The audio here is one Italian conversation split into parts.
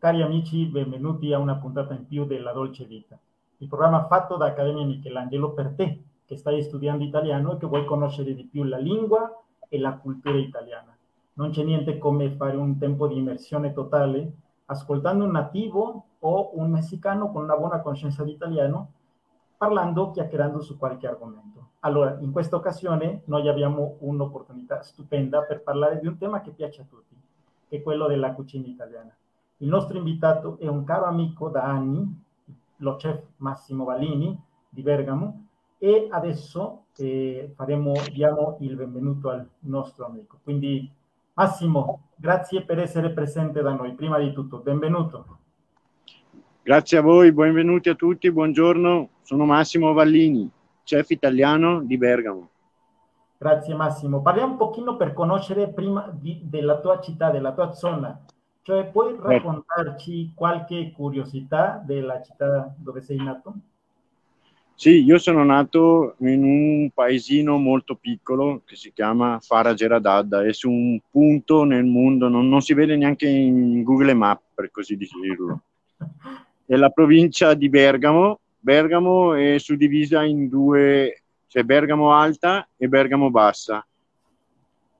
Cari amici, benvenuti a una puntata in più della Dolce Vita, il programma fatto da Accademia Michelangelo per te che stai studiando italiano e che vuoi conoscere di più la lingua e la cultura italiana. Non c'è niente come fare un tempo di immersione totale ascoltando un nativo o un messicano con una buona coscienza di italiano, parlando, chiacchierando su qualche argomento. Allora, in questa occasione noi abbiamo un'opportunità stupenda per parlare di un tema che piace a tutti, che è quello della cucina italiana. Il nostro invitato è un caro amico da anni, lo chef Massimo Vallini di Bergamo, e adesso eh, faremo, diamo il benvenuto al nostro amico. Quindi Massimo, grazie per essere presente da noi. Prima di tutto, benvenuto. Grazie a voi, benvenuti a tutti, buongiorno. Sono Massimo Vallini, chef italiano di Bergamo. Grazie Massimo. Parliamo un pochino per conoscere prima di, della tua città, della tua zona. Cioè, puoi raccontarci qualche curiosità della città dove sei nato? Sì, io sono nato in un paesino molto piccolo che si chiama Farageradadda, è su un punto nel mondo, non, non si vede neanche in Google Maps per così dirlo. È la provincia di Bergamo, Bergamo è suddivisa in due, cioè Bergamo Alta e Bergamo Bassa.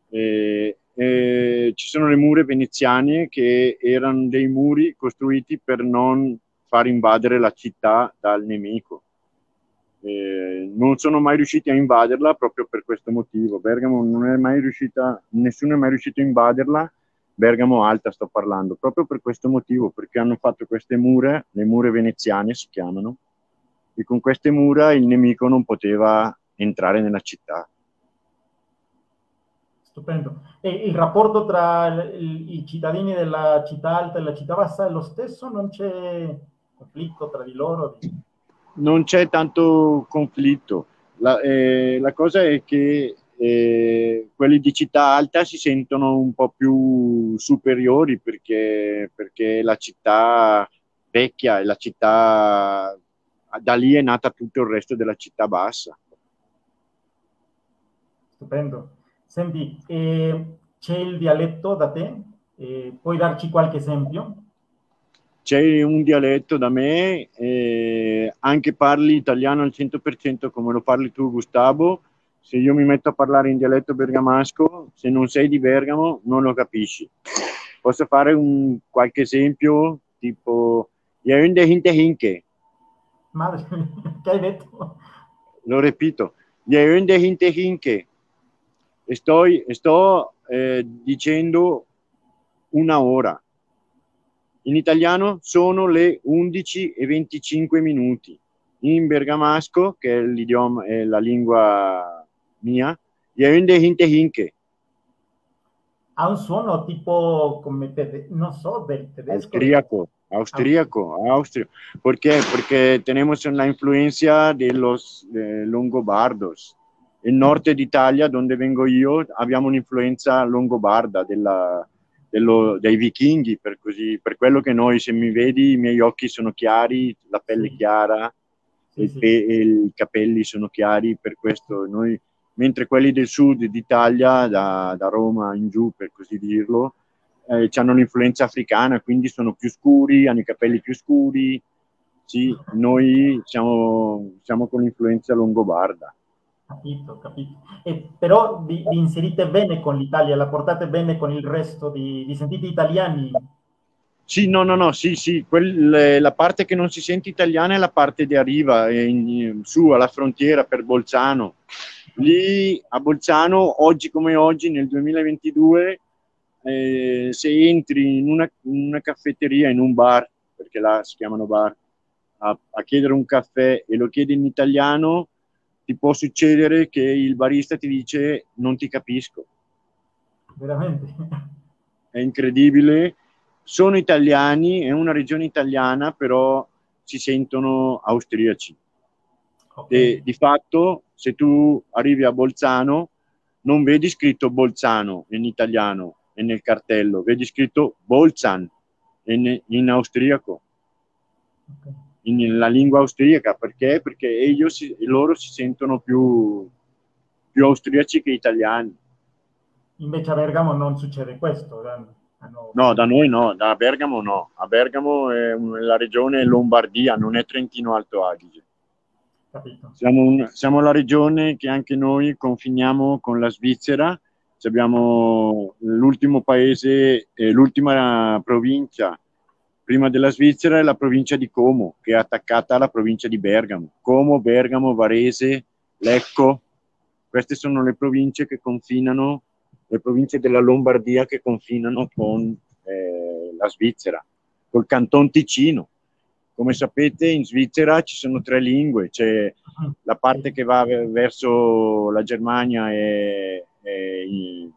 E, eh, ci sono le mura veneziane che erano dei muri costruiti per non far invadere la città dal nemico. Eh, non sono mai riusciti a invaderla proprio per questo motivo. Bergamo non è mai riuscita, nessuno è mai riuscito a invaderla. Bergamo Alta sto parlando, proprio per questo motivo, perché hanno fatto queste mura, le mura veneziane si chiamano, e con queste mura il nemico non poteva entrare nella città. Stupendo. E il rapporto tra i cittadini della città alta e la città bassa è lo stesso? Non c'è conflitto tra di loro? Non c'è tanto conflitto. La, eh, la cosa è che eh, quelli di città alta si sentono un po' più superiori perché, perché la città vecchia e la città da lì è nata tutto il resto della città bassa. Stupendo. Senti, eh, c'è il dialetto da te? Eh, puoi darci qualche esempio? C'è un dialetto da me, eh, anche parli italiano al 100% come lo parli tu Gustavo. Se io mi metto a parlare in dialetto bergamasco, se non sei di Bergamo non lo capisci. Posso fare un, qualche esempio tipo Yaunde Hinte Hinke. Madre che hai detto? Lo ripeto. Yaunde Hinte Hinke sto, sto eh, dicendo una ora. In italiano sono le 11 e 25 minuti. In bergamasco, che è l'idioma, è la lingua mia, ha un suono tipo come te, non so, del tedesco. Austriaco, austriaco, austrio. ¿Por qué? Porque tenemos la influencia de los de longobardos il nord d'Italia, dove vengo io, abbiamo un'influenza longobarda della, dello, dei vichinghi, per, così, per quello che noi, se mi vedi, i miei occhi sono chiari, la pelle chiara, sì, sì. E, e i capelli sono chiari, per questo noi, mentre quelli del sud d'Italia, da, da Roma in giù, per così dirlo, eh, hanno l'influenza africana, quindi sono più scuri, hanno i capelli più scuri, sì, noi siamo, siamo con l'influenza longobarda. Capito, capito. E però vi, vi, inserite bene con l'Italia, la portate bene con il resto, di, vi sentite italiani? Sì, no, no, no, sì, sì, Quelle, la parte che non si sente italiana è la parte di arriva, in, in, su alla frontiera per Bolzano. Lì a Bolzano, oggi come oggi, nel 2022, eh, se entri in una, in una, caffetteria, in un bar, perché là si chiamano bar, a, a chiedere un caffè e lo chiedi in italiano, ti può succedere che il barista ti dice non ti capisco. Veramente? È incredibile. Sono italiani, è una regione italiana, però si sentono austriaci. Okay. E di fatto, se tu arrivi a Bolzano, non vedi scritto Bolzano in italiano e nel cartello, vedi scritto Bolzan in, in austriaco. Okay nella lingua austriaca perché? Perché si, loro si sentono più, più austriaci che italiani. Invece a Bergamo non succede questo. No, da noi no, da Bergamo no. A Bergamo è la regione Lombardia, non è Trentino Alto Adige. Siamo, un, siamo, la regione che anche noi confiniamo con la Svizzera. Abbiamo l'ultimo paese, eh, l'ultima provincia prima della Svizzera è la provincia di Como, che è attaccata alla provincia di Bergamo. Como, Bergamo, Varese, Lecco, queste sono le province che confinano, le province della Lombardia che confinano con eh, la Svizzera, col Canton Ticino. Come sapete in Svizzera ci sono tre lingue, c'è la parte che va verso la Germania e, e, e?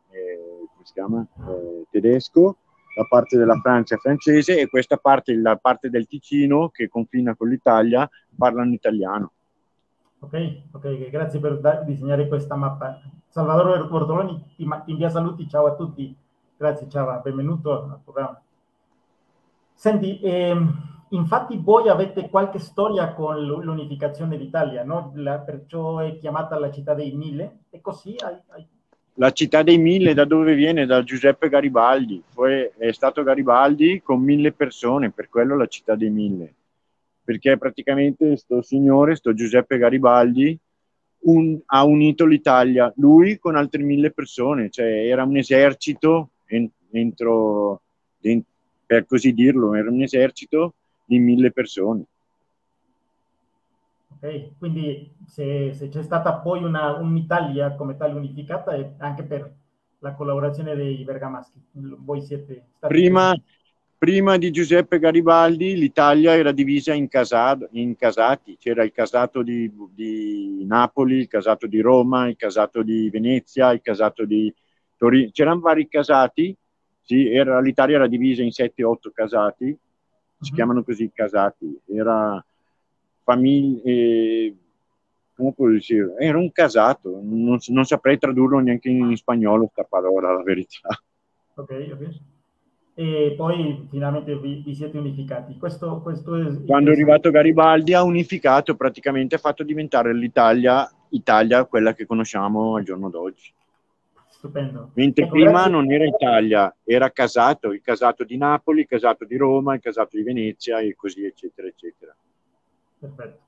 Eh, tedesco, la parte della Francia è francese e questa parte, la parte del Ticino che confina con l'Italia, parlano italiano. Ok, ok, grazie per da- disegnare questa mappa. Salvatore Bortoloni ti, ti invia saluti, ciao a tutti. Grazie, ciao, benvenuto al programma. Senti, ehm, infatti voi avete qualche storia con l'unificazione d'Italia, no? La, perciò è chiamata la città dei mille, e così hai, hai... La città dei mille da dove viene? Da Giuseppe Garibaldi, Poi è stato Garibaldi con mille persone, per quello la città dei mille perché praticamente sto signore, sto Giuseppe Garibaldi, un, ha unito l'Italia, lui con altre mille persone, cioè era un esercito entro, per così dirlo, era un esercito di mille persone. Ok, quindi se, se c'è stata poi una, un'Italia come tale unificata è anche per la collaborazione dei bergamaschi, voi siete stati... Prima, prima di Giuseppe Garibaldi l'Italia era divisa in, casado, in casati, c'era il casato di, di, Napoli, il casato di Roma, il casato di Venezia, il casato di Torino, c'erano vari casati, sì, era, l'Italia era divisa in 7-8 casati, si uh-huh. chiamano così casati, era famiglia, eh, come può dire, era un casato, non, non saprei tradurlo neanche in spagnolo questa parola, la verità. Ok, ok e poi finalmente vi, vi siete unificati. Questo, questo è, Quando è arrivato Garibaldi ha unificato, praticamente ha fatto diventare l'Italia Italia quella che conosciamo al giorno d'oggi. Stupendo. Mentre ecco, prima grazie. non era Italia, era casato, il casato di Napoli, il casato di Roma, il casato di Venezia e così eccetera eccetera. Perfetto.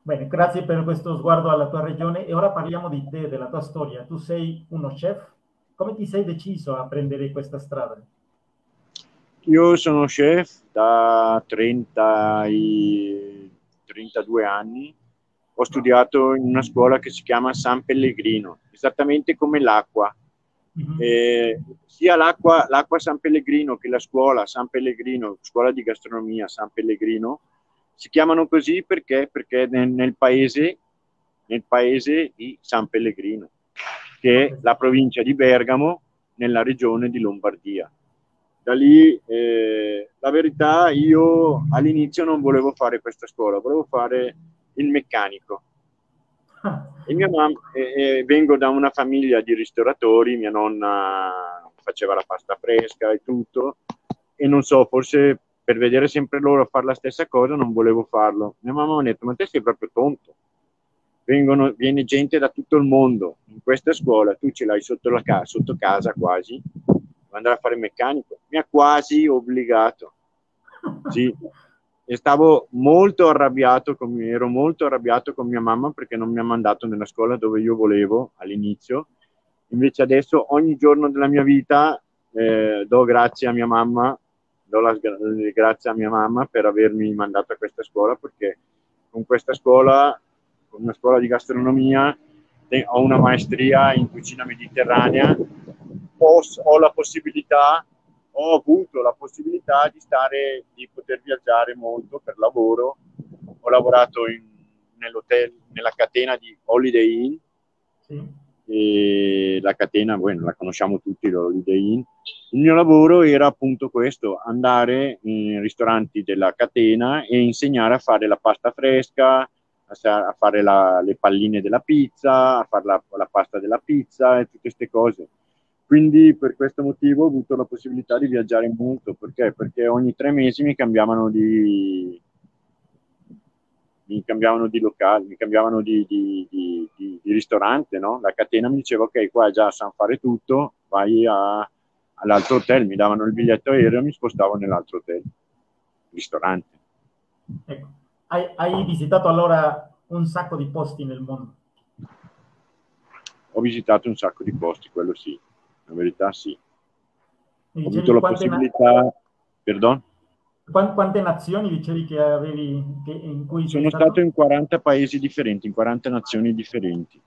Bene, grazie per questo sguardo alla tua regione e ora parliamo di te, della tua storia. Tu sei uno chef, come ti sei deciso a prendere questa strada? Io sono chef da 30 i 32 anni. Ho studiato in una scuola che si chiama San Pellegrino, esattamente come l'acqua. Mm-hmm. Eh, sia l'acqua, l'acqua San Pellegrino che la scuola San Pellegrino, scuola di gastronomia San Pellegrino, si chiamano così perché, perché nel, nel, paese, nel paese di San Pellegrino, che è la provincia di Bergamo, nella regione di Lombardia da lì eh, la verità io all'inizio non volevo fare questa scuola, volevo fare il meccanico. E mia mamma, eh, vengo da una famiglia di ristoratori, mia nonna faceva la pasta fresca e tutto, e non so, forse per vedere sempre loro fare la stessa cosa non volevo farlo. Mia mamma mi ha detto, ma te sei proprio tonto. Vengono, viene gente da tutto il mondo in questa scuola, tu ce l'hai sotto, la ca- sotto casa quasi, andare a fare meccanico. Mi ha quasi obbligato. Sì. E stavo molto arrabbiato con, ero molto arrabbiato con mia mamma perché non mi ha mandato nella scuola dove io volevo all'inizio. Invece adesso ogni giorno della mia vita eh, do grazie a mia mamma, do la, grazie a mia mamma per avermi mandato a questa scuola perché con questa scuola, con una scuola di gastronomia, ho una maestria in cucina mediterranea posso, ho la possibilità, ho avuto la possibilità di stare, di poter viaggiare molto per lavoro. Ho lavorato in, nell'hotel, nella catena di Holiday Inn. Sì. E la catena, bueno, la conosciamo tutti, l'Holiday Inn. Il mio lavoro era appunto questo, andare in ristoranti della catena e insegnare a fare la pasta fresca, a fare la, le palline della pizza, a fare la, la pasta della pizza e tutte queste cose. Quindi per questo motivo ho avuto la possibilità di viaggiare molto, perché? Perché ogni tre mesi mi cambiavano di, mi cambiavano di locale, mi cambiavano di, di, di, di ristorante, no? La catena mi diceva ok, qua già sanno fare tutto, vai a, all'altro hotel, mi davano il biglietto aereo e mi spostavo nell'altro hotel, ristorante. Ecco. Hai, hai visitato allora un sacco di posti nel mondo? Ho visitato un sacco di posti, quello sì, la verità sì. Ho avuto la possibilità... Na... Perdon? Quante nazioni dicevi che avevi che, in cui Sono stato? stato in 40 paesi differenti, in 40 nazioni differenti.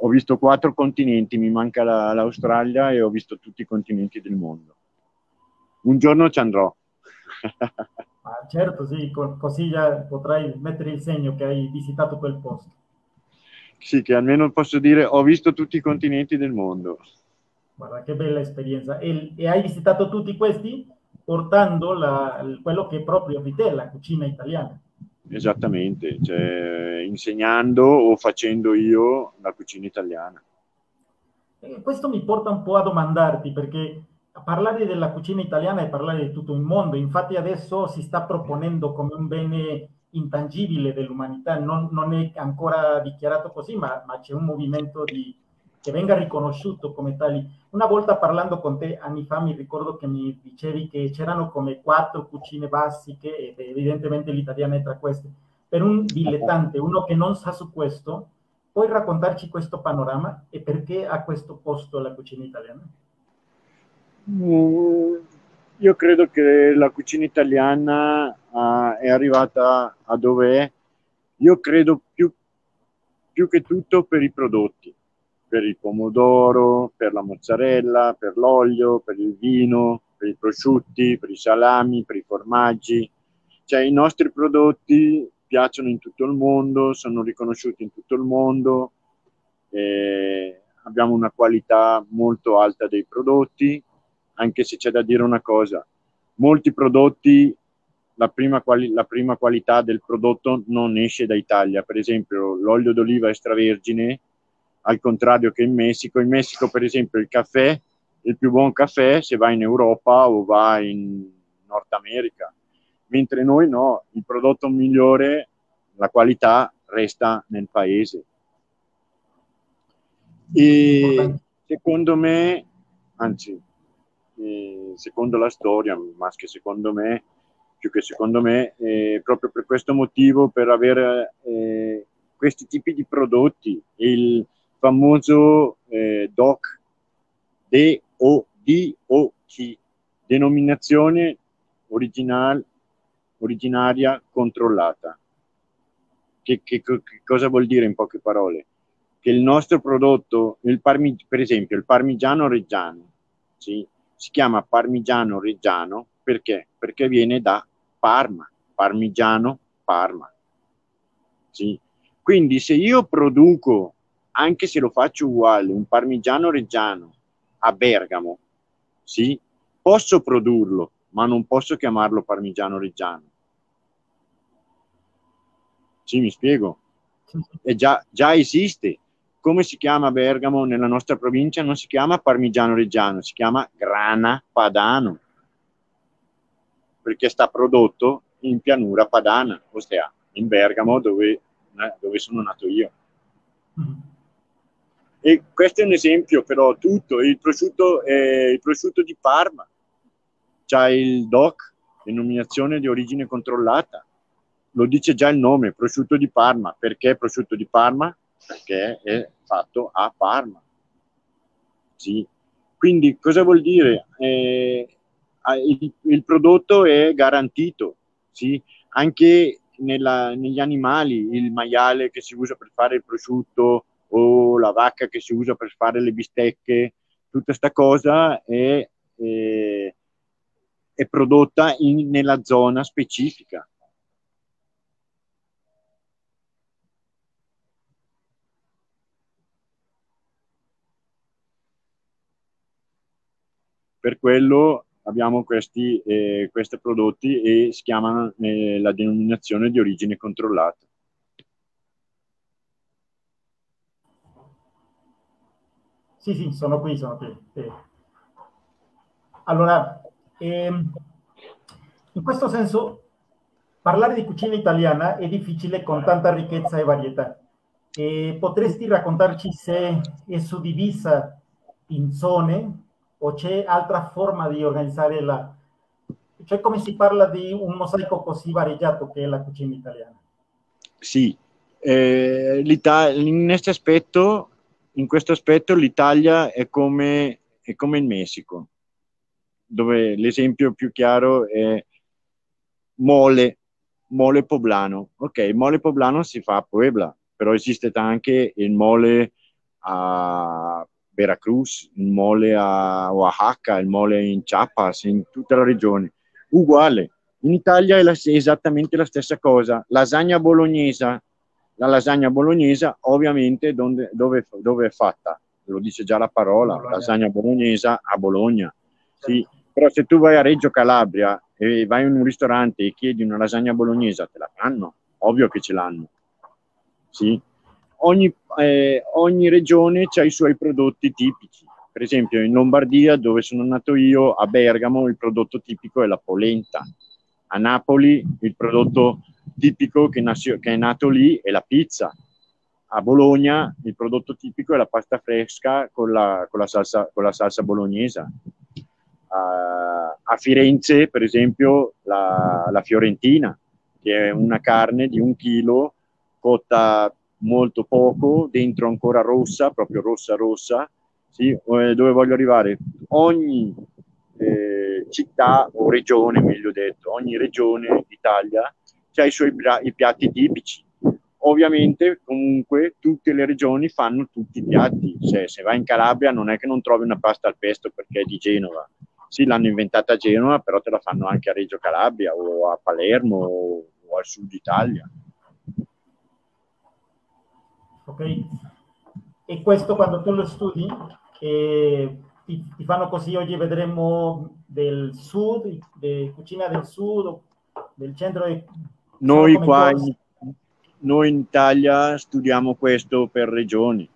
Ho visto quattro continenti, mi manca la, l'Australia e ho visto tutti i continenti del mondo. Un giorno ci andrò. ah, certo, sì, così già potrai mettere il segno che hai visitato quel posto. Sì, che almeno posso dire ho visto tutti i continenti del mondo. Guarda che bella esperienza. E, e hai visitato tutti questi portando la, quello che è proprio di te, la cucina italiana. Esattamente, cioè, insegnando o facendo io la cucina italiana. E questo mi porta un po' a domandarti, perché parlare della cucina italiana è parlare di tutto il mondo, infatti adesso si sta proponendo come un bene intangibile dell'umanità, non, non è ancora dichiarato così, ma, ma c'è un movimento di, che venga riconosciuto come tali. Una volta parlando con te anni fa mi ricordo che mi dicevi che c'erano come quattro cucine basiche ed evidentemente l'italiana è tra queste. Per un dilettante, uno che non sa su questo, puoi raccontarci questo panorama e perché ha questo posto la cucina italiana? Mm, io credo che la cucina italiana uh, è arrivata a dove è, io credo più, più che tutto per i prodotti per il pomodoro, per la mozzarella, per l'olio, per il vino, per i prosciutti, per i salami, per i formaggi. Cioè i nostri prodotti piacciono in tutto il mondo, sono riconosciuti in tutto il mondo, abbiamo una qualità molto alta dei prodotti, anche se c'è da dire una cosa, molti prodotti, la prima, quali- la prima qualità del prodotto non esce da Italia, per esempio l'olio d'oliva extravergine al contrario che in Messico. In Messico, per esempio, il caffè, il più buon caffè se va in Europa o va in Nord America, mentre noi no, il prodotto migliore, la qualità resta nel paese. E secondo me, anzi, secondo la storia, ma che secondo me, più che secondo me, proprio per questo motivo, per avere eh, questi tipi di prodotti, il, famoso eh, DOC, D-O-D-O-C, denominazione original, originaria controllata. Che, che, che, cosa vuol dire in poche parole? Che il nostro prodotto, il parmi, per esempio il parmigiano reggiano, sì, si chiama parmigiano reggiano perché? Perché viene da Parma, parmigiano Parma. Sì. Quindi se io produco anche se lo faccio uguale, un parmigiano reggiano a Bergamo, sì, posso produrlo, ma non posso chiamarlo parmigiano reggiano. Sì, mi spiego. E già, già esiste. Come si chiama Bergamo nella nostra provincia? Non si chiama parmigiano reggiano, si chiama grana padano, perché sta prodotto in pianura padana, ossia in Bergamo dove, eh, dove sono nato io. Mm-hmm. E questo è un esempio, però tutto, il prosciutto, eh, il prosciutto di Parma, c'ha il DOC, denominazione di origine controllata, lo dice già il nome, prosciutto di Parma. Perché prosciutto di Parma? Perché è fatto a Parma. Sì. Quindi cosa vuol dire? Eh, il, il, prodotto è garantito, sì? anche nella, negli animali, il maiale che si usa per fare il prosciutto, o la vacca che si usa per fare le bistecche, tutta questa cosa è, è, è prodotta in, nella zona specifica. Per quello abbiamo questi, eh, questi prodotti e si chiamano eh, la denominazione di origine controllata. Sì, sì, sono qui, sono qui. Sì. Allora, ehm, in questo senso, parlare di cucina italiana è difficile con tanta ricchezza e varietà. E potresti raccontarci se è suddivisa in zone o c'è altra forma di organizzare la... Cioè come si parla di un mosaico così variegato che è la cucina italiana? Sì, eh, in, questo aspetto, in questo aspetto l'Italia è come, è come il Messico, dove l'esempio più chiaro è mole, mole poblano. Ok, mole poblano si fa a Puebla, però esiste anche il mole a Veracruz, il mole a Oaxaca, il mole in Chiapas, in tutta la regione. Uguale. In Italia è, la, è esattamente la stessa cosa. Lasagna bolognese, la lasagna bolognese ovviamente dove, dove, dove, è fatta? Lo dice già la parola, lasagna bolognese a Bologna. Sì, però se tu vai a Reggio Calabria e vai in un ristorante e chiedi una lasagna bolognese, te la fanno? Ovvio che ce l'hanno. Sì, ogni, eh, ogni regione ha i suoi prodotti tipici. Per esempio in Lombardia, dove sono nato io, a Bergamo il prodotto tipico è la polenta. A Napoli il prodotto tipico che, nasce, che è nato lì è la pizza. A Bologna il prodotto tipico è la pasta fresca con la, con la, salsa, con la salsa bolognese. A, a Firenze, per esempio, la, la fiorentina, che è una carne di un chilo cotta molto poco, dentro ancora rossa, proprio rossa rossa, sì, eh, dove voglio arrivare? Ogni eh, città o regione, meglio detto, ogni regione d'Italia ha i suoi i piatti tipici. Ovviamente, comunque, tutte le regioni fanno tutti i piatti. Cioè, se vai in Calabria non è che non trovi una pasta al pesto perché è di Genova. Sì, l'hanno inventata a Genova, però te la fanno anche a Reggio Calabria o a Palermo o, al sud Italia ok? E questo quando tu lo studi, eh, ti, ti, fanno così, oggi vedremo del sud, di cucina del sud, del centro. Noi qua, in, noi in Italia studiamo questo per regioni.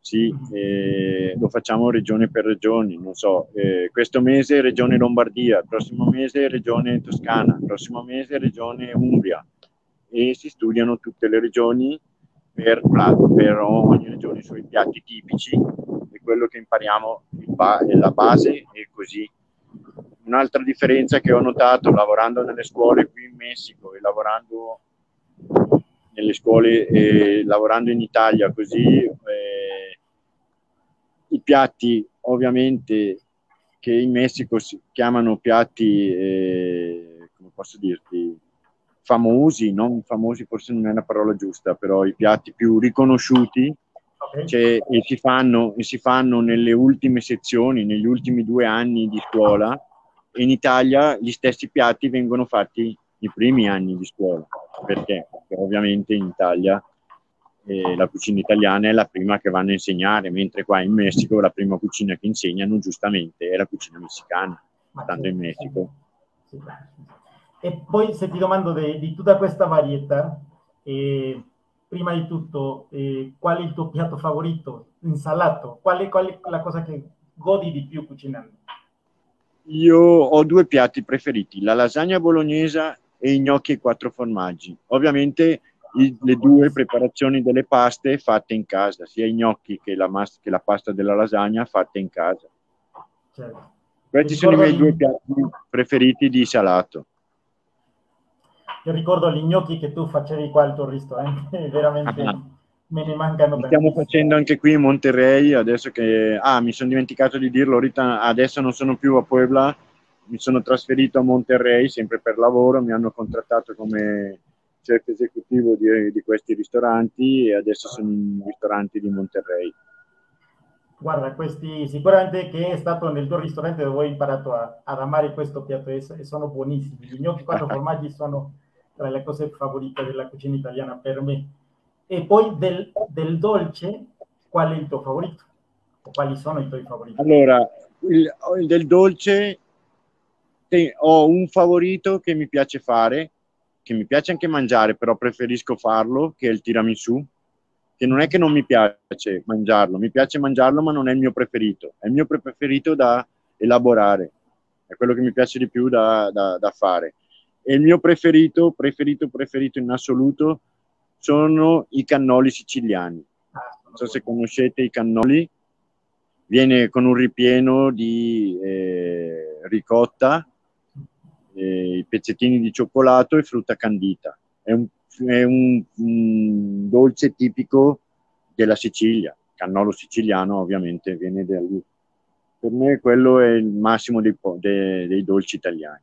Sì, mm-hmm. eh, lo facciamo regione per regione, non so, eh, questo mese regione Lombardia, prossimo mese regione Toscana, prossimo mese regione Umbria e si studiano tutte le regioni per, per ogni regione i suoi piatti tipici e quello che impariamo è la base e così. Un'altra differenza che ho notato lavorando nelle scuole qui in Messico e lavorando nelle scuole e lavorando in Italia così eh, i piatti ovviamente che in Messico si chiamano piatti eh, come posso dirti famosi, non famosi forse non è la parola giusta, però i piatti più riconosciuti cioè, e, si fanno, e si fanno nelle ultime sezioni, negli ultimi due anni di scuola. In Italia gli stessi piatti vengono fatti i primi anni di scuola. Perché? Perché ovviamente in Italia eh, la cucina italiana è la prima che vanno a insegnare, mentre qua in Messico la prima cucina che insegnano giustamente è la cucina messicana, stando in Messico. E poi se ti domando di, di tutta questa varietà, eh, prima di tutto, eh, qual è il tuo piatto favorito? Insalato? Qual è, qual è la cosa che godi di più cucinando? Io ho due piatti preferiti, la lasagna bolognese e i gnocchi ai quattro formaggi. Ovviamente i, le due preparazioni delle paste fatte in casa, sia i gnocchi che la, mas- che la pasta della lasagna fatte in casa. Certo. Questi sono i miei due piatti preferiti di salato. Io ricordo gli gnocchi che tu facevi qua al tuo ristorante, veramente ah, me ne mancano. Li stiamo facendo anche qui in Monterrey, adesso che... Ah, mi sono dimenticato di dirlo, Rita, adesso non sono più a Puebla, mi sono trasferito a Monterrey, sempre per lavoro, mi hanno contrattato come chef esecutivo di, di questi ristoranti e adesso sono in ristoranti di Monterrey. Guarda, questi sicuramente che è stato nel tuo ristorante dove ho imparato a, ad amare questo piatto e sono buonissimi. Gli gnocchi quattro formaggi sono tra le cose favorite della cucina italiana per me. E poi del, del dolce, qual è il tuo favorito? O quali sono i tuoi favoriti? Allora, il, del dolce te, ho un favorito che mi piace fare, che mi piace anche mangiare, però preferisco farlo, che è il tiramisù, che non è che non mi piace mangiarlo, mi piace mangiarlo, ma non è il mio preferito. È il mio preferito da elaborare, è quello che mi piace di più da, da, da fare. E il mio preferito, preferito, preferito in assoluto sono i cannoli siciliani. Non so se conoscete i cannoli. viene con un ripieno di eh, ricotta, eh, i pezzettini di cioccolato e frutta candita. È un, è un, un dolce tipico della Sicilia, cannolo siciliano ovviamente viene da lì. Per me quello è il massimo dei, dei, dei dolci italiani.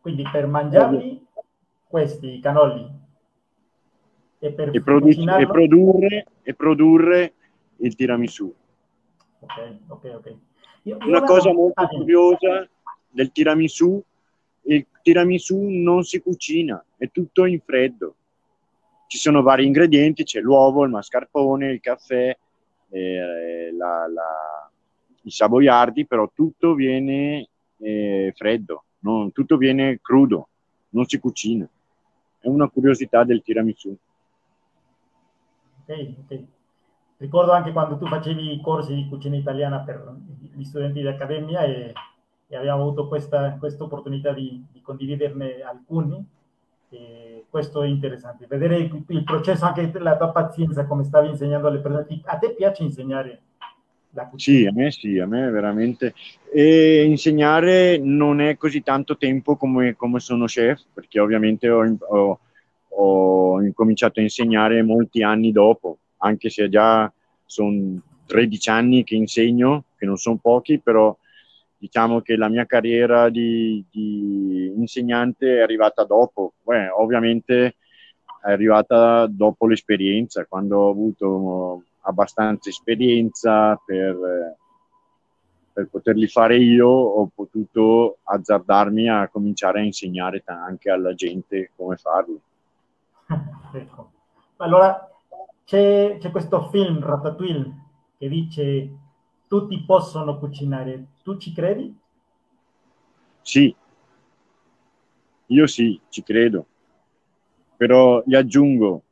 Quindi per mangiarli questi cannoli e per e, produ- e, produrre, e produrre il tiramisù. Ok, ok, ok. Io, io Una cosa molto curiosa del tiramisù, il tiramisù non si cucina, è tutto in freddo. Ci sono vari ingredienti, c'è l'uovo, il mascarpone, il caffè, eh, la, la, i savoiardi, però tutto viene eh, freddo, non, tutto viene crudo, non si cucina. È una curiosità del tiramisù. Ok, ok. Ricordo anche quando tu facevi i corsi di cucina italiana per gli studenti di accademia e, e abbiamo avuto questa, questa opportunità di, di, condividerne alcuni. E questo è interessante, vedere il, il, processo, anche la tua pazienza, come stavi insegnando alle persone. A te piace insegnare la cucina? Sì, a me sì, a me veramente. E insegnare non è così tanto tempo come, come sono chef, perché ovviamente ho, ho, ho incominciato a insegnare molti anni dopo anche se già sono 13 anni che insegno, che non sono pochi, però diciamo che la mia carriera di, di insegnante è arrivata dopo. Beh, ovviamente è arrivata dopo l'esperienza, quando ho avuto abbastanza esperienza per, per poterli fare io, ho potuto azzardarmi a cominciare a insegnare anche alla gente come farlo. Ecco. Allora, c'è, c'è questo film, Ratatouille, che dice tutti possono cucinare. Tu ci credi? Sì, io sì, ci credo. Però gli aggiungo,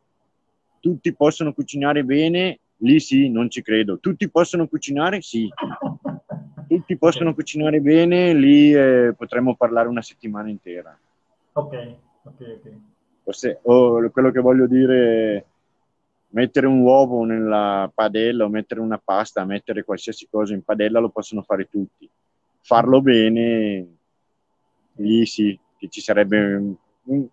tutti possono cucinare bene, lì sì, non ci credo. Tutti possono cucinare? Sì. Tutti possono cucinare bene, lì eh, potremmo parlare una settimana intera. Ok, ok, ok. Forse, oh, quello che voglio dire mettere un uovo nella padella o mettere una pasta, mettere qualsiasi cosa in padella lo possono fare tutti. Farlo bene, lì sì, che ci sarebbe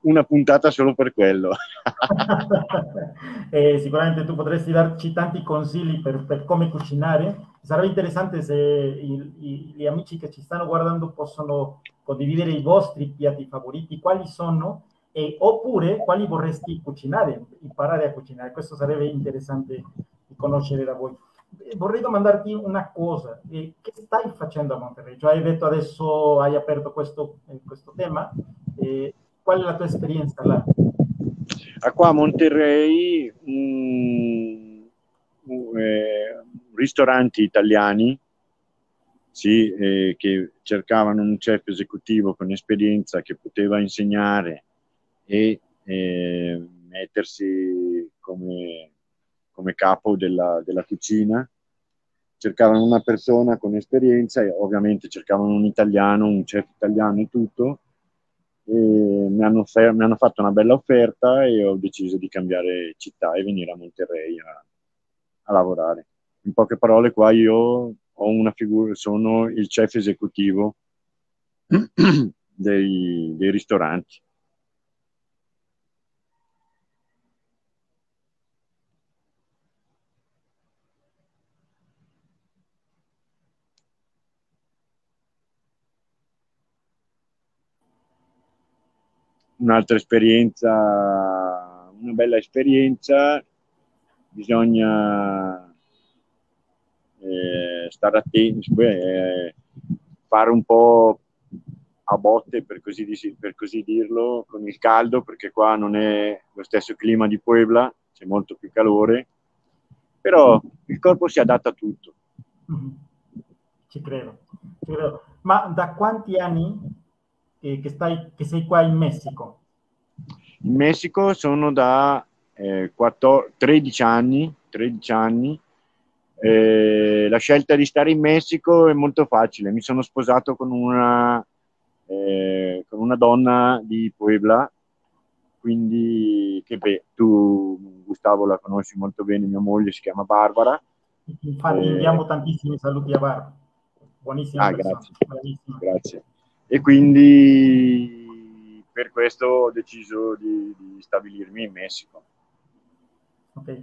una puntata solo per quello. eh, sicuramente tu potresti darci tanti consigli per, per come cucinare. Sarebbe interessante se i, i, gli amici che ci stanno guardando possono condividere i vostri piatti favoriti, quali sono e, oppure quali vorresti cucinare, imparare a cucinare. Questo sarebbe interessante conoscere da voi. Vorrei domandarti una cosa, eh, che stai facendo a Monterrey? Cioè hai detto adesso hai aperto questo, eh, questo tema, eh, qual è la tua esperienza là? A qua a Monterrey, mh, eh, ristoranti italiani sì, eh, che cercavano un chef esecutivo con esperienza che poteva insegnare e eh, mettersi come, come capo della, della, cucina. Cercavano una persona con esperienza e ovviamente cercavano un italiano, un chef italiano e tutto. E mi, hanno, mi hanno fatto una bella offerta e ho deciso di cambiare città e venire a Monterrey a, a lavorare. In poche parole, qua io ho una figura, sono il chef esecutivo dei, dei ristoranti. Un'altra esperienza, una bella esperienza, bisogna eh, stare attenti, eh, fare un po' a botte per così, per così, dirlo con il caldo perché qua non è lo stesso clima di Puebla, c'è molto più calore, però il corpo si adatta a tutto. Mm-hmm. Ci credo, ci credo. Ma da quanti anni eh, che, stai, che sei qua in Messico? In Messico sono da eh, 14, 13 anni, 13 anni. Eh, la scelta di stare in Messico è molto facile. Mi sono sposato con una, eh, con una donna di Puebla, quindi che beh, tu Gustavo la conosci molto bene, mia moglie si chiama Barbara, Infatti eh, inviamo tantissimi saluti a Bar. Buonissima ah, grazie. grazie. E quindi per questo ho deciso di, di stabilirmi in Messico. Ok.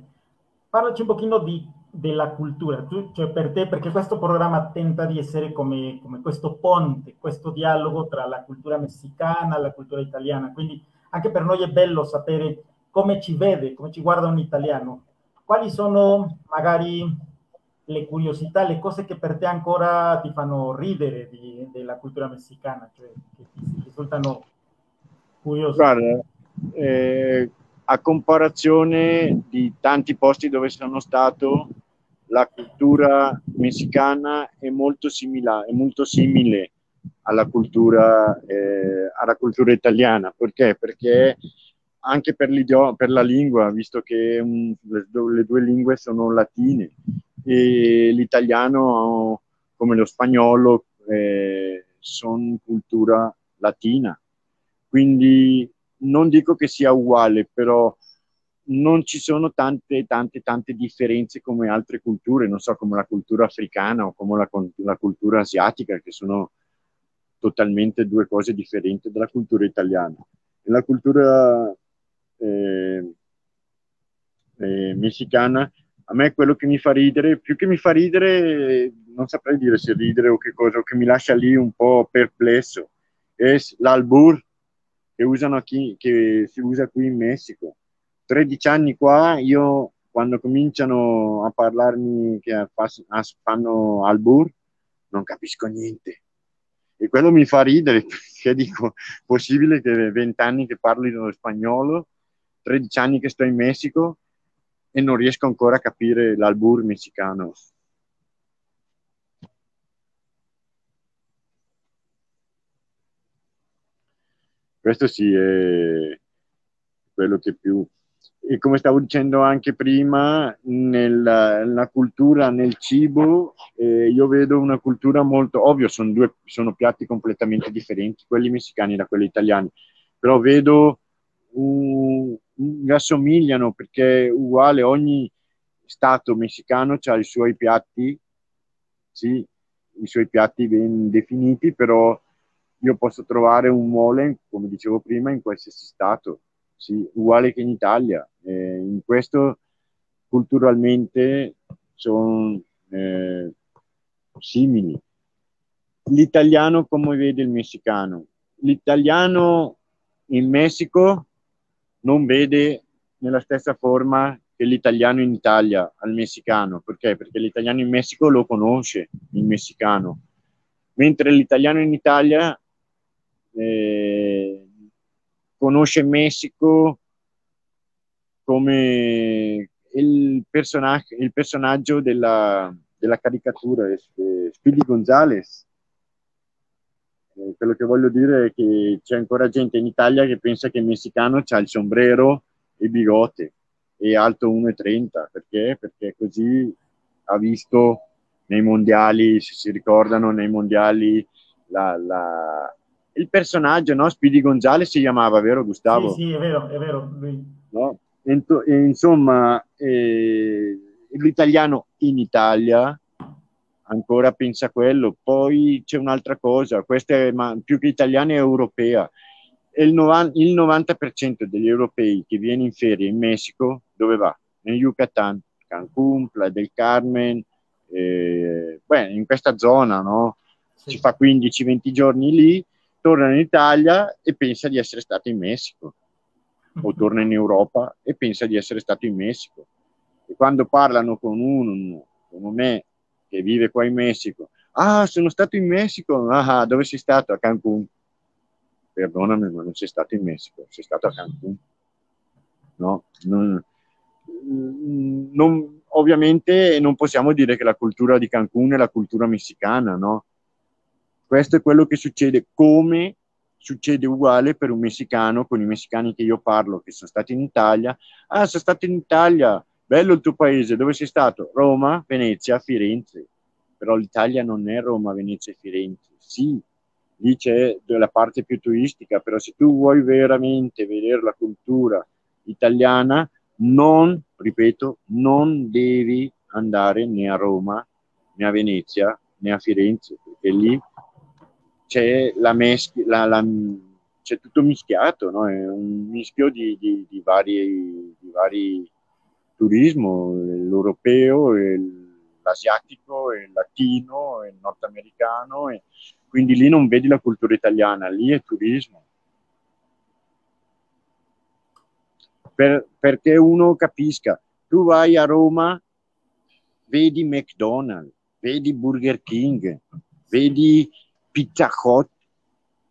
Parlaci un pochino di, della cultura, tu, cioè per te, perché questo programma tenta di essere come, come questo ponte, questo dialogo tra la cultura messicana e la cultura italiana. Quindi anche per noi è bello sapere come ci vede, come ci guarda un italiano. Quali sono magari le curiosità, le cose che per te ancora ti fanno ridere di, della cultura messicana, cioè che ti risultano curiose? Guarda, eh, a comparazione di tanti posti dove sono stato, la cultura messicana è molto, simila, è molto simile alla cultura, eh, alla cultura italiana. Perché? Perché anche per, per la lingua, visto che um, le, le, due lingue sono latine e l'italiano come lo spagnolo eh, sono cultura latina. Quindi non dico che sia uguale, però non ci sono tante, tante, tante differenze come altre culture, non so, come la cultura africana o come la, la cultura asiatica, che sono totalmente due cose differenti dalla cultura italiana. La cultura eh, eh, messicana, a me quello che mi fa ridere, più che mi fa ridere, non saprei dire se ridere o che cosa, o che mi lascia lì un po' perplesso, è l'albur che, qui, che si usa qui in Messico. 13 anni qua, io quando cominciano a parlarmi che fanno albur, non capisco niente. E quello mi fa ridere, perché dico, possibile che 20 anni che parlino spagnolo 13 anni che sto in Messico e non riesco ancora a capire l'albur messicano. Questo sì è quello che più... E come stavo dicendo anche prima, nella, nella cultura, nel cibo, eh, io vedo una cultura molto... Ovvio, sono, due, sono piatti completamente differenti, quelli messicani da quelli italiani, però vedo un, mi assomigliano perché uguale ogni stato messicano ha i suoi piatti, sì, i suoi piatti ben definiti, però io posso trovare un mole, come dicevo prima, in qualsiasi stato, sì, uguale che in Italia. Eh, in questo culturalmente sono eh, simili. L'italiano come vede il messicano? L'italiano in Messico non vede nella stessa forma che l'italiano in Italia al messicano. Perché? Perché l'italiano in Messico lo conosce, il messicano, mentre l'italiano in Italia eh, conosce Messico come il, person- il personaggio della, della caricatura, eh, Speedy Gonzales eh, quello che voglio dire è che c'è ancora gente in Italia che pensa che il messicano ha il sombrero e bigote e alto 1,30 perché? Perché così ha visto nei mondiali, se si ricordano, nei mondiali la, la... il personaggio, no? Speedy Gonzales si chiamava, vero Gustavo? Sì, sì, è vero, è vero. No? E, insomma, eh, l'italiano in Italia ancora pensa quello. Poi c'è un'altra cosa, questa è ma, più che italiana è europea. Il, novan- il 90% degli europei che viene in ferie in Messico, dove va? Nel Yucatan, Cancun, Playa del Carmen, eh, beh, in questa zona, no? Sì. Si fa 15-20 giorni lì, torna in Italia e pensa di essere stato in Messico. O torna in Europa e pensa di essere stato in Messico. E quando parlano con uno come me che vive qua in Messico. Ah, sono stato in Messico. Ah, dove sei stato? A Cancun. Perdonami, ma non sei stato in Messico, sei stato a Cancun. No, non, non, ovviamente non possiamo dire che la cultura di Cancun è la cultura messicana, no? Questo è quello che succede, come succede uguale per un messicano, con i messicani che io parlo, che sono stati in Italia. Ah, sono stato in Italia, Bello il tuo paese, dove sei stato? Roma, Venezia, Firenze. Però l'Italia non è Roma, Venezia e Firenze. Sì, lì c'è la parte più turistica, però se tu vuoi veramente vedere la cultura italiana, non, ripeto, non devi andare né a Roma, né a Venezia, né a Firenze, perché lì c'è, la meschi- la, la, c'è tutto mischiato, no? è un mischio di, di, di, vari, di vari turismo, l'europeo, l'asiatico, il latino, il nordamericano, e quindi lì non vedi la cultura italiana, lì è turismo. Per, perché uno capisca, tu vai a Roma, vedi McDonald's, vedi Burger King, vedi Pizza Hut,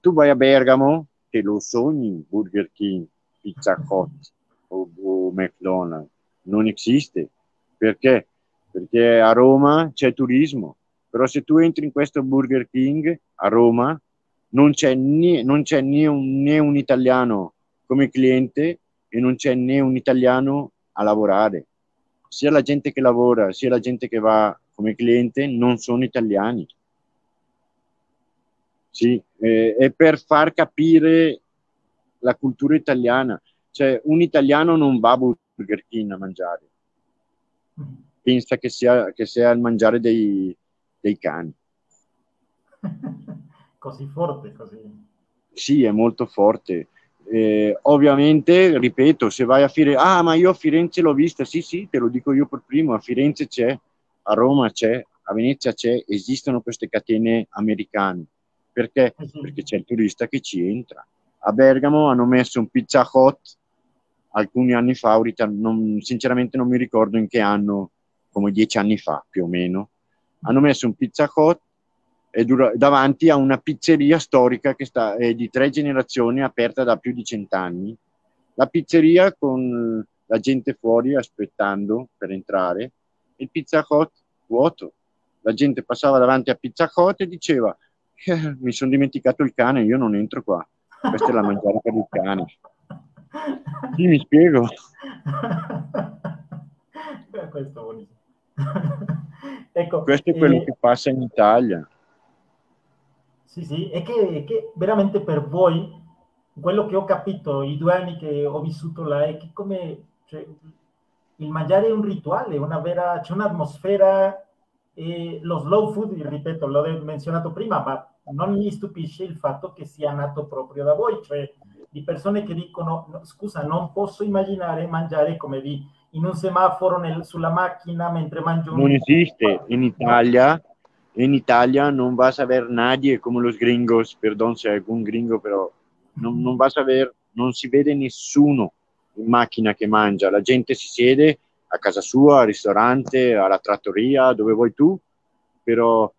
tu vai a Bergamo, te lo sogni Burger King, Pizza Hut o, o McDonald's, non esiste. Perché? Perché a Roma c'è turismo, però se tu entri in questo Burger King a Roma non c'è, né, non c'è né, un, né un italiano come cliente e non c'è né un italiano a lavorare. Sia la gente che lavora, sia la gente che va come cliente non sono italiani. Sì, eh, è per far capire la cultura italiana. Cioè, un italiano non va a Burger King a mangiare. Pensa che sia, che sia il mangiare dei, dei cani. così forte, così. Sì, è molto forte. Eh, ovviamente, ripeto, se vai a Firenze, ah, ma io a Firenze l'ho vista, sì, sì, te lo dico io per primo, a Firenze c'è, a Roma c'è, a Venezia c'è, esistono queste catene americane. Perché? Eh Perché c'è il turista che ci entra. A Bergamo hanno messo un Pizza Hut alcuni anni fa, non, sinceramente non mi ricordo in che anno, come dieci anni fa più o meno, hanno messo un Pizza Hut davanti a una pizzeria storica che sta, è di tre generazioni, aperta da più di cent'anni. La pizzeria con la gente fuori aspettando per entrare, il Pizza Hut vuoto. La gente passava davanti a Pizza Hut e diceva eh, mi sono dimenticato il cane, io non entro qua. Questa è la mangiare per il cane. Sì, mi spiego. Questo, ecco, Questo è quello eh, che passa in Italia. Sì, sì, è che, che, veramente per voi, quello che ho capito i due anni che ho vissuto là è che come cioè, il mangiare è un rituale, una vera, c'è un'atmosfera e lo slow food, ripeto, l'ho menzionato prima, ma non mi stupisce il fatto che sia nato proprio da voi, cioè di persone che dicono, scusa, non posso immaginare mangiare come di in un semaforo nel, sulla macchina mentre mangio un... Non esiste in Italia in Italia non vas a ver nadie come los gringos, perdón se algún gringo, però non, non vas a ver, non si vede nessuno in macchina che mangia, la gente si siede a casa sua, al ristorante, alla trattoria, dove vuoi tu, però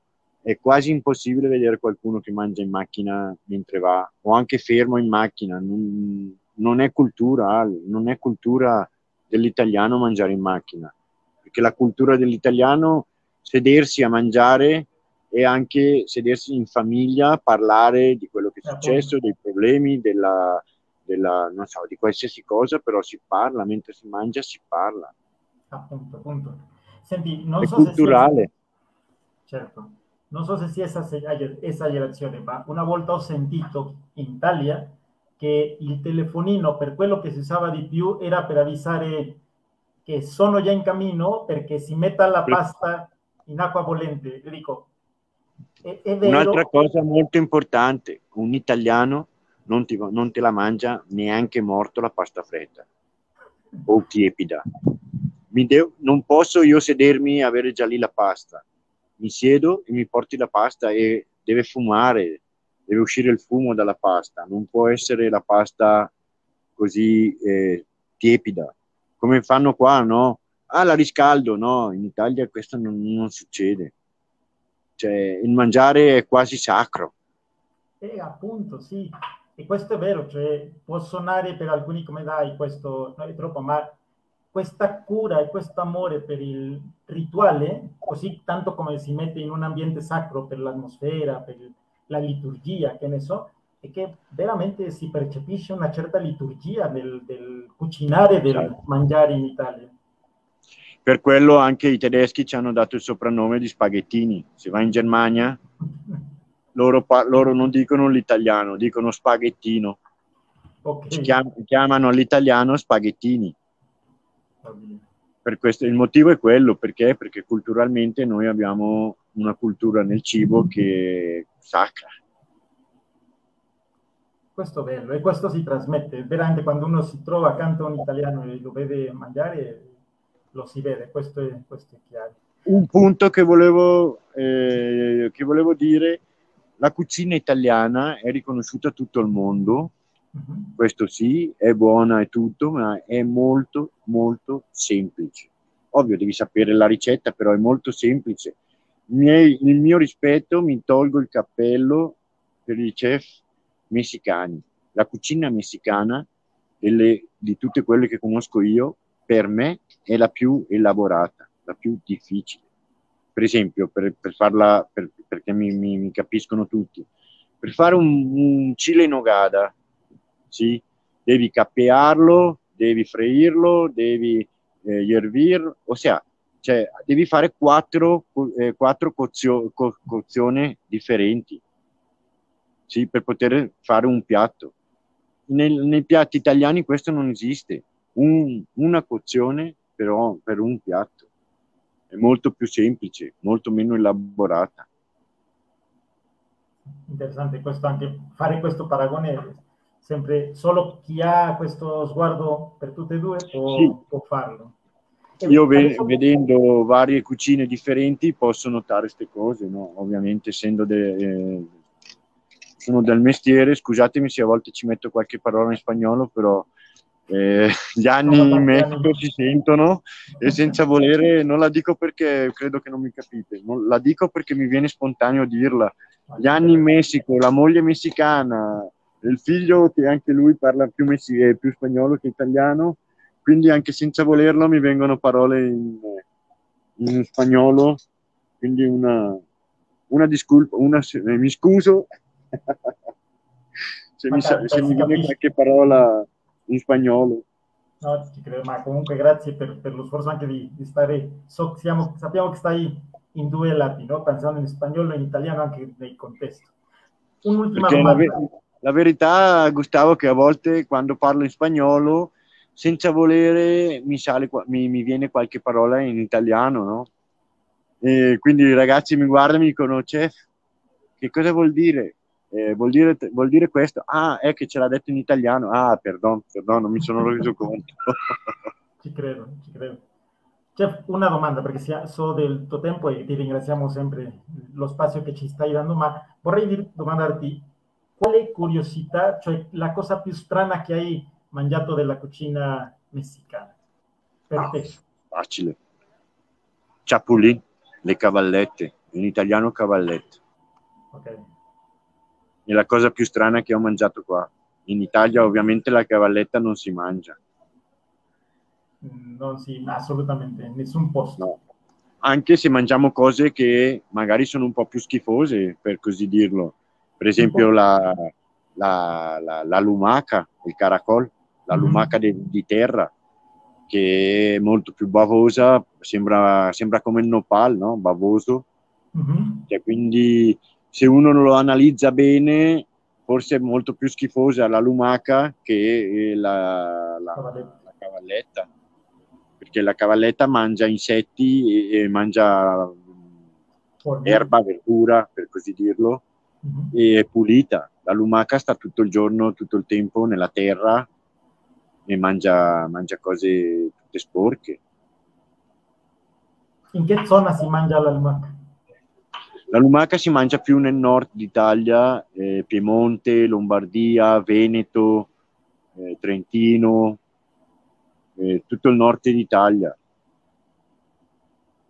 è quasi impossibile vedere qualcuno che mangia in macchina mentre va, o anche fermo in macchina, non, non è cultura, non è cultura dell'italiano mangiare in macchina, perché la cultura dell'italiano sedersi a mangiare e anche sedersi in famiglia, parlare di quello che è successo, dei problemi, della, della, non so, di qualsiasi cosa, però si parla, mentre si mangia si parla. Appunto, appunto. Senti, non è so culturale. Se sia, certo, non so se sia esagerazione, ma una volta ho sentito in Italia che il telefonino, per quello che si usava di più, era per avvisare che sono già in cammino perché si metta la pasta in acqua bollente. Le dico, è, è Un'altra cosa molto importante, un italiano non, ti, non te la mangia neanche morto la pasta fredda o tiepida. Devo, non posso io sedermi e avere già lì la pasta. Mi siedo e mi porti la pasta e deve fumare, deve uscire il fumo dalla pasta. Non può essere la pasta così eh, tiepida. Come fanno qua, no? ah la riscaldo, no, in Italia questo non, non succede. Cioè, il mangiare è quasi sacro. Eh, appunto, sì. E questo è vero, cioè, può suonare per alcuni come dai, questo non è troppo, ma questa cura e questo amore per il rituale, così tanto come si mette in un ambiente sacro per l'atmosfera, per la liturgia, che ne so, è che veramente si percepisce una certa liturgia del, del cucinare, del certo. mangiare in Italia. Per quello anche i tedeschi ci hanno dato il soprannome di spaghettini. Se vai in Germania, loro, loro non dicono l'italiano, dicono spaghettino. Okay. Ci chiam- chiamano l'italiano spaghettini. Per questo, il motivo è quello, perché? Perché culturalmente noi abbiamo una cultura nel cibo che è sacra. Questo è bello e questo si trasmette, veramente quando uno si trova accanto a un italiano e lo vede mangiare, lo si vede, questo è, questo è chiaro. Un punto che volevo, eh, che volevo dire, la cucina italiana è riconosciuta a tutto il mondo, Uh-huh. Questo sì, è buona e tutto, ma è molto, molto semplice. Ovvio, devi sapere la ricetta, però è molto semplice. Miei, il mio rispetto, mi tolgo il cappello per i chef messicani. La cucina messicana, delle, di tutte quelle che conosco io, per me è la più elaborata, la più difficile. Per esempio, per, per farla, per, perché mi, mi, mi, capiscono tutti, per fare un, un chile in nogada, sì? devi capearlo, devi freirlo, devi eh, yervir, ossia, cioè, devi fare quattro, eh, quattro cozio, co, cozioni differenti sì, per poter fare un piatto. Nel, nei piatti italiani questo non esiste, un, una cozione però per un piatto. È molto più semplice, molto meno elaborata. Interessante questo anche fare questo paragone sempre solo chi ha questo sguardo per tutte e due può, sì. può farlo. Io ve- vedendo varie cucine differenti posso notare queste cose, no? ovviamente essendo de- eh, sono del mestiere, scusatemi se a volte ci metto qualche parola in spagnolo, però eh, gli anni in Messico si sentono e senza volere non la dico perché credo che non mi capite, non, la dico perché mi viene spontaneo dirla. Gli anni in Messico, la moglie messicana, il figlio che anche lui parla più, messi, eh, più spagnolo che italiano, quindi anche senza volerlo mi vengono parole in, in spagnolo, quindi una, una discolpa, una, eh, mi scuso se, mi, sa, se mi viene qualche parola in spagnolo. No, ci credo, ma comunque grazie per, per lo sforzo anche di, di stare, so, siamo, sappiamo che stai in due lati, no? pensando in spagnolo e in italiano anche nel contesto. Un'ultima Perché domanda la verità, Gustavo, che a volte quando parlo in spagnolo, senza volere, mi, sale, mi, mi viene qualche parola in italiano, no? E quindi i ragazzi mi guardano e mi dicono, chef, che cosa vuol dire? Eh, vuol dire? Vuol dire questo? Ah, è che ce l'ha detto in italiano. Ah, perdon, perdon, non mi sono reso conto. ci credo, ci credo. C'è una domanda, perché so del tuo tempo e ti ringraziamo sempre lo spazio che ci stai dando, ma vorrei domandarti quale curiosità, cioè la cosa più strana che hai mangiato della cucina messicana? Per ah, te. Facile. Ciapulì, le cavallette, in italiano cavallette. Ok. È la cosa più strana che ho mangiato qua. In Italia ovviamente la cavalletta non si mangia. Non si, assolutamente, nessun posto. No. Anche se mangiamo cose che magari sono un po' più schifose, per così dirlo per esempio la, la, la, la lumaca, il caracol, la mm-hmm. lumaca de, di terra, che è molto più bavosa, sembra, sembra come il nopal, no? bavoso. Mm-hmm. Cioè, quindi se uno lo analizza bene, forse è molto più schifosa la lumaca che la, la, la cavalletta. Perché la cavalletta mangia insetti e, e mangia erba, verdura, per così dirlo, e pulita. La lumaca sta tutto il giorno, tutto il tempo nella terra e mangia, mangia cose tutte sporche. In che zona si mangia la lumaca? La lumaca si mangia più nel nord d'Italia, eh, Piemonte, Lombardia, Veneto, eh, Trentino, eh, tutto il nord d'Italia.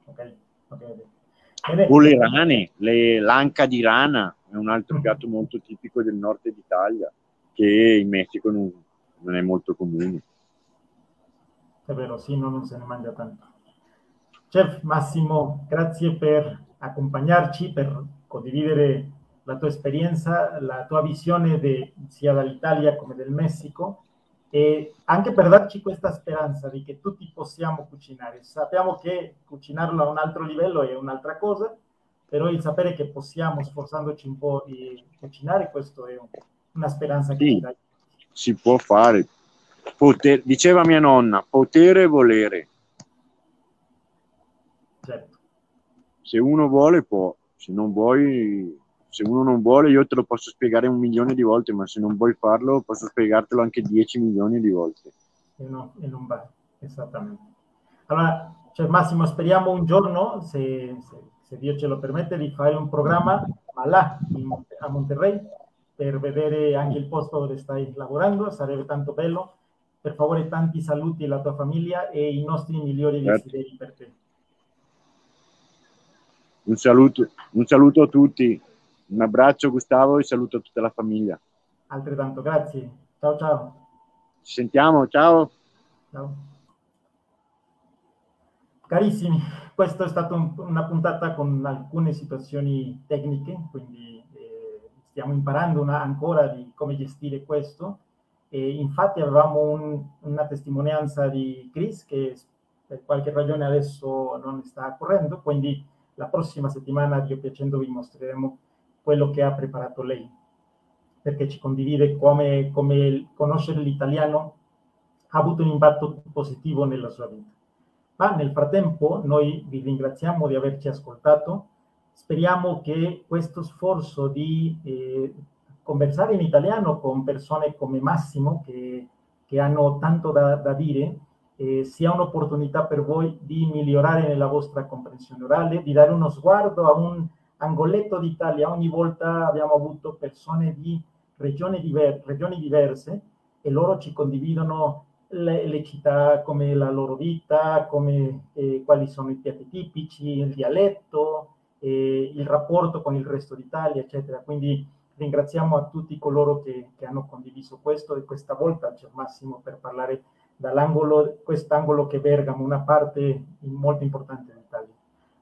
Okay, okay. O le rane, le, l'anca di rana è un altro piatto molto tipico del nord d'Italia che in Messico non, non è molto comune. È vero, sì, no, non se ne mangia tanto. Chef Massimo, grazie per accompagnarci, per condividere la tua esperienza, la tua visione de, sia dall'Italia come del Messico e anche per darci questa speranza di che tutti possiamo cucinare. Sappiamo che cucinarlo a un altro livello è un'altra cosa, però il sapere che possiamo, sforzandoci un po' di cucinare, questo è una speranza che sì, dai. Si può fare. Poter, diceva mia nonna, potere e volere. Certo. Se uno vuole può, se non vuoi, se uno non vuole io te lo posso spiegare un milione di volte, ma se non vuoi farlo posso spiegartelo anche 10 milioni di volte. E, no, e non va, esattamente. Allora, cioè, Massimo, speriamo un giorno, se, se, se, Dio ce lo permette, di fare un programma ma là, a Monterrey, per vedere anche il posto dove stai lavorando, sarebbe tanto bello. Per favore, tanti saluti alla tua famiglia e i nostri migliori certo. desideri per te. Un saluto, un saluto a tutti, un abbraccio Gustavo e saluto a tutta la famiglia. Altrettanto, grazie. Ciao ciao. Ci sentiamo, ciao. Ciao. Carissimi, questa è stata un, una puntata con alcune situazioni tecniche, quindi eh, stiamo imparando una, ancora di come gestire questo. E infatti avevamo un, una testimonianza di Chris che per qualche ragione adesso non sta correndo, quindi la prossima settimana, Dio piacendo, vi mostreremo quello che ha preparato lei, perché ci condivide come, come conoscere l'italiano ha avuto un impatto positivo nella sua vita. Ma nel frattempo noi vi ringraziamo di averci ascoltato, speriamo che questo sforzo di eh, conversare in italiano con persone come Massimo, che, che hanno tanto da, da dire, eh, sia un'opportunità per voi di migliorare nella vostra comprensione orale, di dare uno sguardo a un angoletto d'Italia. Ogni volta abbiamo avuto persone di regioni, diver regioni diverse e loro ci condividono le, le, città come la loro vita, come, eh, quali sono i piatti tipici, il dialetto, eh, il rapporto con il resto d'Italia, eccetera. Quindi ringraziamo a tutti coloro che, che hanno condiviso questo e questa volta c'è Massimo per parlare dall'angolo, quest'angolo che Bergamo, una parte molto importante dell'Italia.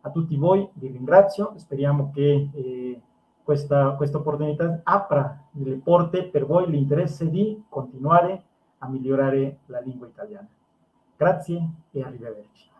A tutti voi vi ringrazio, speriamo che eh, questa, questa opportunità apra le porte per voi l'interesse di continuare a migliorare la lingua italiana. Grazie e arrivederci.